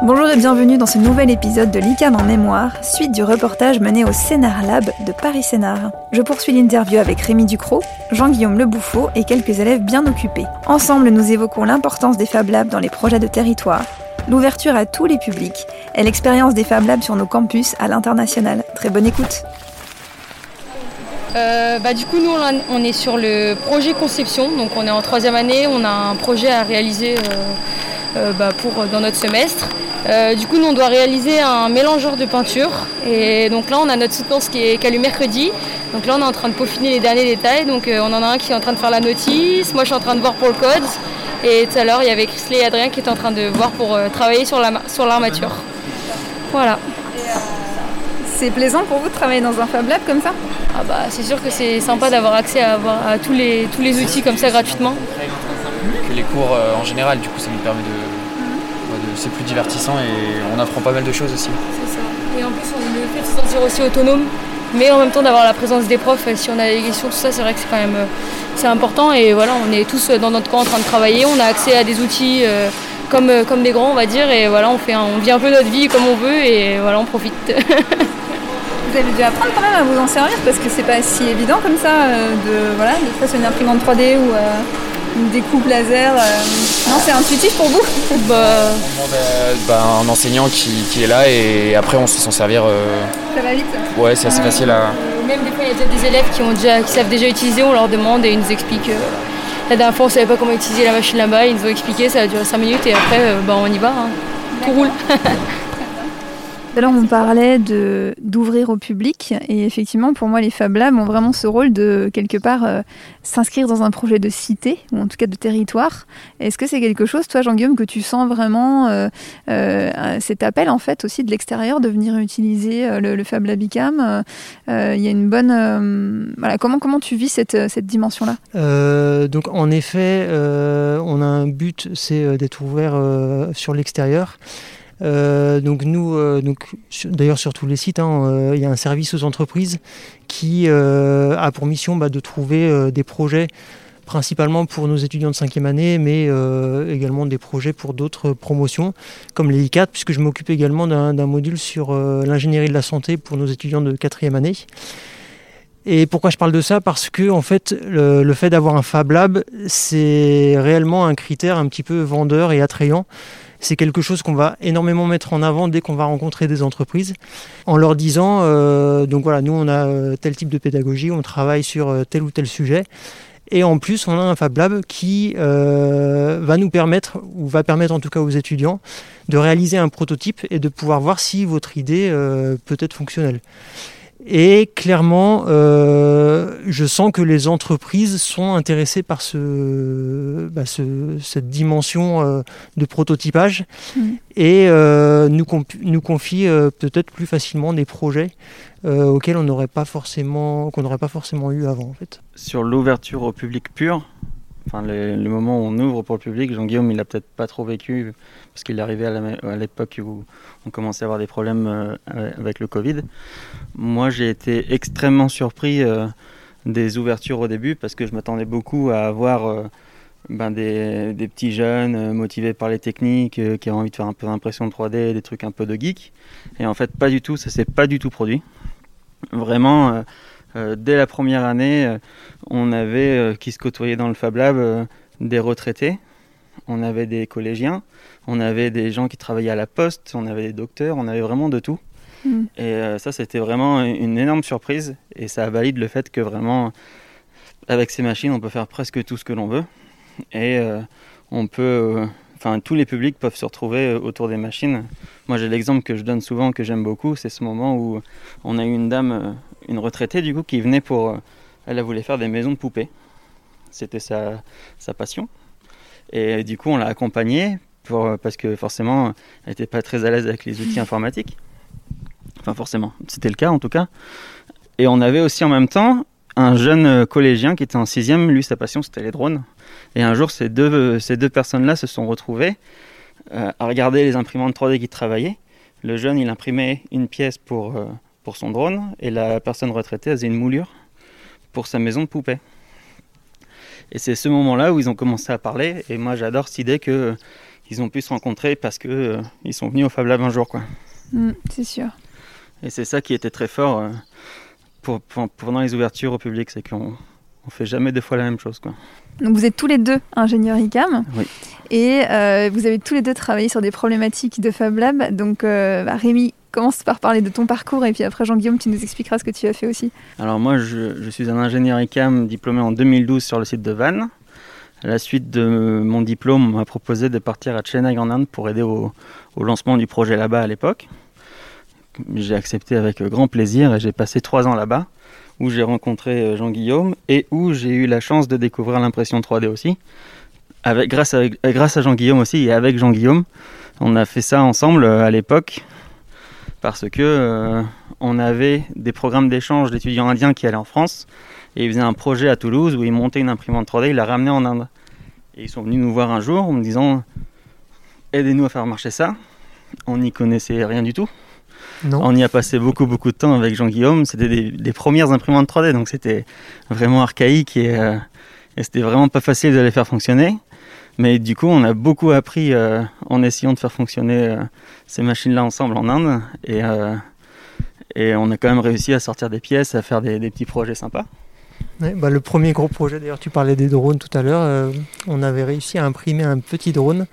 Bonjour et bienvenue dans ce nouvel épisode de l'ICAM en mémoire, suite du reportage mené au Scénar Lab de Paris Scénar. Je poursuis l'interview avec Rémi Ducrot, Jean-Guillaume Le Bouffot et quelques élèves bien occupés. Ensemble, nous évoquons l'importance des Fab Labs dans les projets de territoire, l'ouverture à tous les publics et l'expérience des Fab Labs sur nos campus à l'international. Très bonne écoute. Euh, bah, du coup, nous, on est sur le projet conception. Donc, on est en troisième année. On a un projet à réaliser euh, bah, pour, dans notre semestre. du coup, nous, on doit réaliser un mélangeur de peinture. Et donc là, on a notre soutenance qui est, qui mercredi. Donc là, on est en train de peaufiner les derniers détails. Donc, on en a un qui est en train de faire la notice. Moi, je suis en train de voir pour le code. Et tout à l'heure, il y avait Chrisley et Adrien qui étaient en train de voir pour travailler sur l'armature. voilà. C'est plaisant pour vous de travailler dans un Fab Lab comme ça? Ah bah, C'est sûr que c'est sympa d'avoir accès à, tous, les, tous les outils comme ça gratuitement. Les cours euh, en général, du coup, ça nous permet de. c'est plus divertissant et on apprend pas mal de choses aussi. C'est ça. Et en plus, on le fait de se sentir aussi autonome, mais en même temps d'avoir la présence des profs. Si on a des questions, tout ça, c'est vrai que c'est quand même euh, c'est important. Et voilà, on est tous dans notre coin en train de travailler. On a accès à des outils. Euh, comme, comme des grands on va dire et voilà on fait on vit un peu notre vie comme on veut et voilà on profite. Vous avez dû apprendre quand même à vous en servir parce que c'est pas si évident comme ça euh, de, voilà, de faire une imprimante 3D ou euh, une découpe laser. Euh. Non, c'est intuitif pour vous bah... bah, Un enseignant qui, est là et après on sait s'en servir. Ça va vite Ouais, c'est assez facile à. Même des fois, il y a déjà des élèves qui, ont déjà, qui savent déjà utiliser, on leur demande et ils nous expliquent. La dernière fois, on ne savait pas comment utiliser la machine là-bas, ils nous ont expliqué, ça a duré 5 minutes et après, bah, on y va. Hein. Tout roule. Alors on parlait d'ouvrir au public et effectivement pour moi les Fab Labs ont vraiment ce rôle de quelque part euh, s'inscrire dans un projet de cité ou en tout cas de territoire. Est-ce que c'est quelque chose toi Jean-Guillaume que tu sens vraiment euh, euh, cet appel en fait aussi de l'extérieur de venir utiliser le, Fab Lab ICAM Il y a une bonne voilà comment comment tu vis cette, cette dimension là Donc en effet on a un but c'est d'être ouvert sur l'extérieur. Euh, donc nous, euh, d'ailleurs sur tous les sites, hein, euh, il y a un service aux entreprises qui a pour mission bah, de trouver des projets principalement pour nos étudiants de cinquième année, mais également des projets pour d'autres promotions, comme les I4, puisque je m'occupe également d'un module sur l'ingénierie de la santé pour nos étudiants de quatrième année. Et pourquoi je parle de ça? Parce que en fait, le, le fait d'avoir un Fab Lab, c'est réellement un critère un petit peu vendeur et attrayant c'est quelque chose qu'on va énormément mettre en avant dès qu'on va rencontrer des entreprises, en leur disant, euh, donc voilà, nous on a euh, tel type de pédagogie, on travaille sur euh, tel ou tel sujet. Et en plus, on a un Fab Lab qui va nous permettre, ou va permettre en tout cas aux étudiants, de réaliser un prototype et de pouvoir voir si votre idée peut être fonctionnelle. Et clairement, euh, je sens que les entreprises sont intéressées par ce, bah, cette dimension euh, de prototypage mm. et euh, nous, nous confient peut-être plus facilement des projets auxquels on n'aurait pas forcément, qu'on n'aurait pas forcément eu avant. En fait. Sur l'ouverture au public pur, enfin le, moment où on ouvre pour le public, Jean-Guillaume, il n'a peut-être pas trop vécu parce qu'il est arrivé à l'époque où on commençait à avoir des problèmes euh, avec le Covid. Moi, j'ai été extrêmement surpris euh, des ouvertures au début parce que je m'attendais beaucoup à avoir euh, ben, des, petits jeunes motivés par les techniques, qui ont envie de faire un peu d'impression 3D, des trucs un peu de geek. Et en fait, pas du tout, ça s'est pas du tout produit. Vraiment, dès la première année, on avait qui se côtoyaient dans le Fab Lab des retraités, on avait des collégiens, on avait des gens qui travaillaient à la poste, on avait des docteurs, on avait vraiment de tout. Mm. Et euh, ça, c'était vraiment une énorme surprise. Et ça valide le fait que vraiment, avec ces machines, on peut faire presque tout ce que l'on veut. Et euh, on peut. Euh, enfin, tous les publics peuvent se retrouver autour des machines. Moi, j'ai l'exemple que je donne souvent, que j'aime beaucoup, c'est ce moment où on a eu une dame, une retraitée du coup, qui venait pour. Elle voulait faire des maisons de poupées. C'était sa, sa passion. Et du coup, on l'a accompagnée parce que forcément, elle n'était pas très à l'aise avec les outils informatiques. Enfin, forcément, c'était le cas en tout cas. Et on avait aussi en même temps un jeune collégien qui était en sixième. Lui, sa passion, c'était les drones. Et un jour, ces deux, ces deux personnes-là se sont retrouvées euh, à regarder les imprimantes 3D qui travaillaient. Le jeune, il imprimait une pièce pour, euh, pour son drone et la personne retraitée faisait une moulure pour sa maison de poupée. Et c'est ce moment-là où ils ont commencé à parler. Et moi, j'adore cette idée que ils ont pu se rencontrer parce que ils sont venus au Fab Lab un jour. Quoi. Mm, c'est sûr. Et c'est ça qui était très fort pour, pendant les ouvertures au public, c'est qu'on on fait jamais deux fois la même chose. Quoi. Donc vous êtes tous les deux ingénieurs ICAM oui. et vous avez tous les deux travaillé sur des problématiques de Fab Lab. Donc bah, Rémi, commence par parler de ton parcours et puis après Jean-Guillaume, tu nous expliqueras ce que tu as fait aussi. Alors moi, je, suis un ingénieur ICAM diplômé en 2012 sur le site de Vannes. À la suite de mon diplôme, on m'a proposé de partir à Chennai en Inde pour aider au, lancement du projet là-bas à l'époque. J'ai accepté avec grand plaisir et j'ai passé trois ans là-bas où j'ai rencontré euh, Jean-Guillaume et où j'ai eu la chance de découvrir l'impression 3D aussi. Avec, grâce, à, grâce à Jean-Guillaume aussi et avec Jean-Guillaume, on a fait ça ensemble euh, à l'époque parce que euh, on avait des programmes d'échange d'étudiants indiens qui allaient en France et ils faisaient un projet à Toulouse où ils montaient une imprimante 3D, ils la ramenaient en Inde. Et ils sont venus nous voir un jour en me disant aidez-nous à faire marcher ça. On n'y connaissait rien du tout. On y a passé beaucoup beaucoup de temps avec Jean-Guillaume. C'était des, premières imprimantes 3D, donc c'était vraiment archaïque et, euh, et c'était vraiment pas facile de les faire fonctionner. Mais du coup, on a beaucoup appris euh, en essayant de faire fonctionner euh, ces machines-là ensemble en Inde. Et, euh, et on a quand même réussi à sortir des pièces, à faire des, petits projets sympas. bah le premier gros projet, d'ailleurs, tu parlais des drones tout à l'heure. on avait réussi à imprimer un petit drone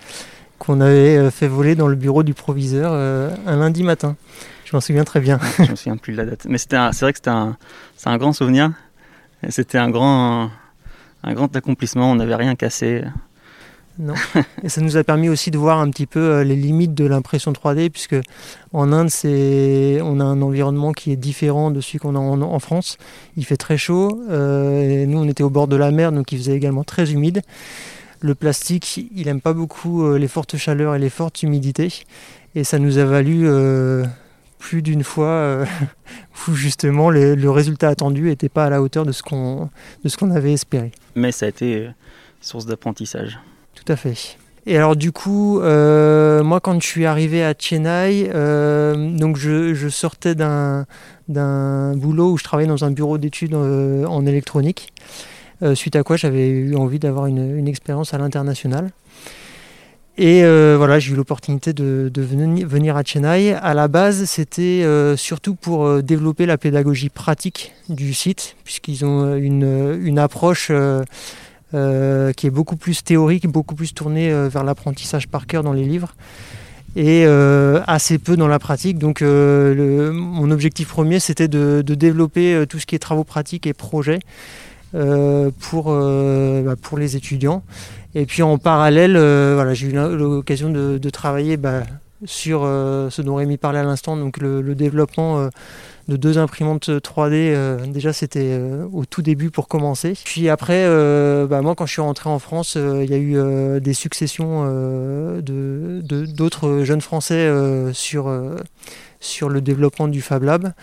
qu'on avait fait voler dans le bureau du proviseur un lundi matin. Je m'en souviens très bien. Je me souviens plus de la date. Mais c'est vrai que c'était un, un grand souvenir. C'était un grand, un grand accomplissement. On n'avait rien cassé. Non. Et ça nous a permis aussi de voir un petit peu euh, les limites de l'impression 3D, puisque en Inde, c'est, on a un environnement qui est différent de celui qu'on a en, France. Il fait très chaud. Euh, et nous, on était au bord de la mer, donc il faisait également très humide. Le plastique, il n'aime pas beaucoup euh, les fortes chaleurs et les fortes humidités. Et ça nous a valu plus d'une fois où justement le résultat attendu n'était pas à la hauteur de ce qu'on, de ce qu'on avait espéré. Mais ça a été source d'apprentissage. Tout à fait. Et alors du coup, euh, moi quand je suis arrivé à Chennai, euh, donc je, sortais d'un, boulot où je travaillais dans un bureau d'études euh, en électronique, suite à quoi j'avais eu envie d'avoir une, expérience à l'international. Et voilà, j'ai eu l'opportunité de, venir, à Chennai. À la base, c'était surtout pour développer la pédagogie pratique du site, puisqu'ils ont une, approche euh, qui est beaucoup plus théorique, beaucoup plus tourné euh, vers l'apprentissage par cœur dans les livres et euh, assez peu dans la pratique. Donc mon objectif premier, c'était de, développer tout ce qui est travaux pratiques et projets pour, bah, pour les étudiants. Et puis en parallèle, voilà, j'ai eu l'occasion de, travailler bah, sur ce dont Rémi parlait à l'instant, donc le développement de deux imprimantes 3D. Euh, déjà, c'était euh, au tout début pour commencer. Puis après, euh, bah, moi, quand je suis rentré en France, il y a eu des successions de, d'autres jeunes Français sur, sur le développement du Fab Lab.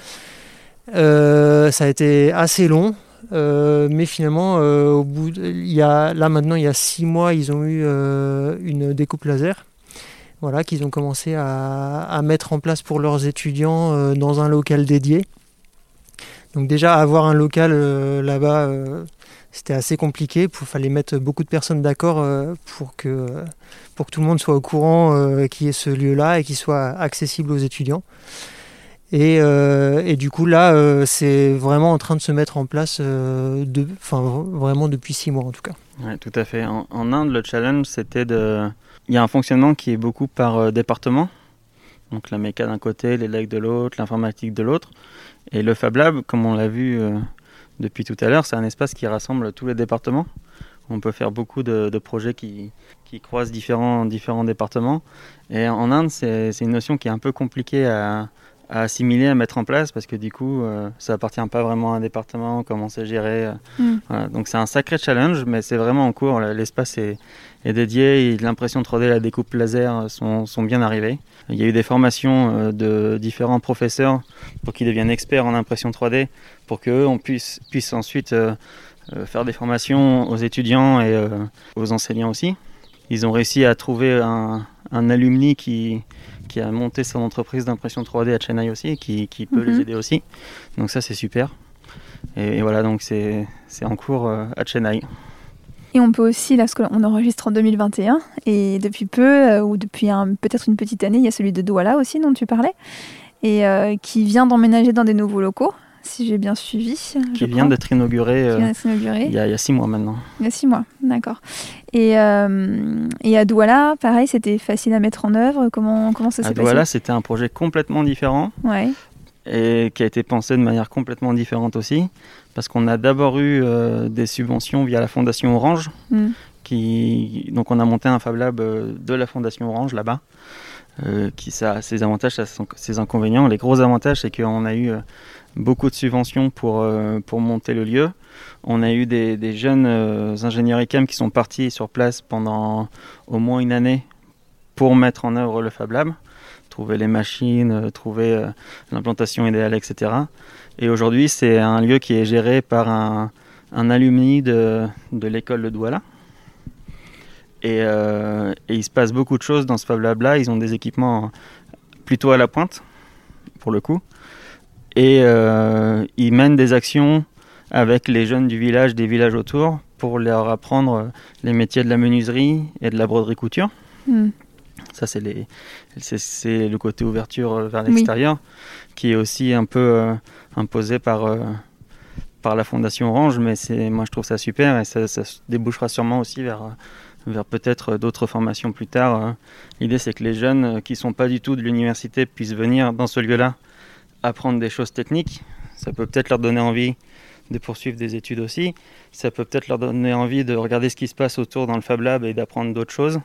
ça a été assez long. Mais finalement, a, là maintenant, il y a six mois, ils ont eu une découpe laser voilà, qu'ils ont commencé à, mettre en place pour leurs étudiants euh, dans un local dédié. Donc déjà avoir un local euh, là-bas, euh, c'était assez compliqué. Il fallait mettre beaucoup de personnes d'accord pour, que, pour que tout le monde soit au courant qu'il y ait ce lieu-là et qu'il soit accessible aux étudiants. Et, du coup là, c'est vraiment en train de se mettre en place, de, vraiment depuis six mois en tout cas. Oui, tout à fait. en Inde, le challenge, c'était de il y a un fonctionnement qui est beaucoup par euh, département. Donc la méca d'un côté, l'élec de l'autre, l'informatique de l'autre. Et le Fab Lab, comme on l'a vu euh, depuis tout à l'heure, c'est un espace qui rassemble tous les départements. On peut faire beaucoup de, projets qui, croisent différents, différents départements. Et en Inde, c'est une notion qui est un peu compliquée à, à assimiler, à mettre en place, parce que du coup, euh, ça appartient pas vraiment à un département, comment c'est géré. Euh. Mm. Donc c'est un sacré challenge, mais c'est vraiment en cours. L'espace est, est, dédié, l'impression 3D, la découpe laser sont, sont, bien arrivées. Il y a eu des formations euh, de différents professeurs pour qu'ils deviennent experts en impression 3D, pour qu'eux, on puisse, puisse ensuite faire des formations aux étudiants et aux enseignants aussi. Ils ont réussi à trouver un, un alumni qui, qui a monté son entreprise d'impression 3D à Chennai aussi, qui, qui peut les mhm. aider aussi. Donc ça, c'est super. Et, voilà, donc c'est en cours euh, à Chennai. Et on peut aussi, là, on enregistre en 2021, et depuis peu, ou depuis peut-être une petite année, il y a celui de Douala aussi dont tu parlais, et qui vient d'emménager dans des nouveaux locaux si j'ai bien suivi. Qui vient d'être inauguré, euh, il, y a, six mois maintenant. Il y a six mois, d'accord. Et, euh, et, à Douala, pareil, c'était facile à mettre en œuvre. Comment, comment ça s'est passé? À Douala, c'était un projet complètement différent. Ouais. Et qui a été pensé de manière complètement différente aussi. Parce qu'on a d'abord eu euh, des subventions via la Fondation Orange. Hmm. Qui, donc on a monté un Fab Lab de la Fondation Orange là-bas. qui ça a ses avantages, ça a ses inconvénients. Les gros avantages, c'est qu'on a eu beaucoup de subventions pour, euh, pour monter le lieu. On a eu des, des jeunes euh, ingénieurs ICAM qui sont partis sur place pendant au moins une année pour mettre en œuvre le Fab Lab, trouver les machines, euh, trouver l'implantation idéale, etc. Et aujourd'hui, c'est un lieu qui est géré par un, un alumni de, de l'école de Douala. Et, et, il se passe beaucoup de choses dans ce Fab Lab là. Ils ont des équipements plutôt à la pointe, pour le coup et euh, ils mènent des actions avec les jeunes du village, des villages autour, pour leur apprendre les métiers de la menuiserie et de la broderie couture. Hmm. Ça, c'est, les, c'est, le côté ouverture vers l'extérieur, qui est aussi un peu euh, imposé par, euh, par la Fondation Orange, mais c'est, moi je trouve ça super et ça, ça débouchera sûrement aussi vers, vers peut-être d'autres formations plus tard. L'idée, c'est que les jeunes qui ne sont pas du tout de l'université puissent venir dans ce lieu-là apprendre des choses techniques. Ça peut peut-être leur donner envie de poursuivre des études aussi. Ça peut peut-être leur donner envie de regarder ce qui se passe autour dans le Fab Lab et d'apprendre d'autres choses.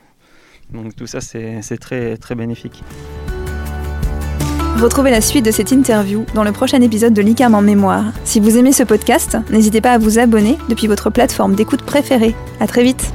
Donc tout ça, c'est très, très bénéfique. Retrouvez la suite de cette interview dans le prochain épisode de l'ICAM en mémoire. Si vous aimez ce podcast, n'hésitez pas à vous abonner depuis votre plateforme d'écoute préférée. À très vite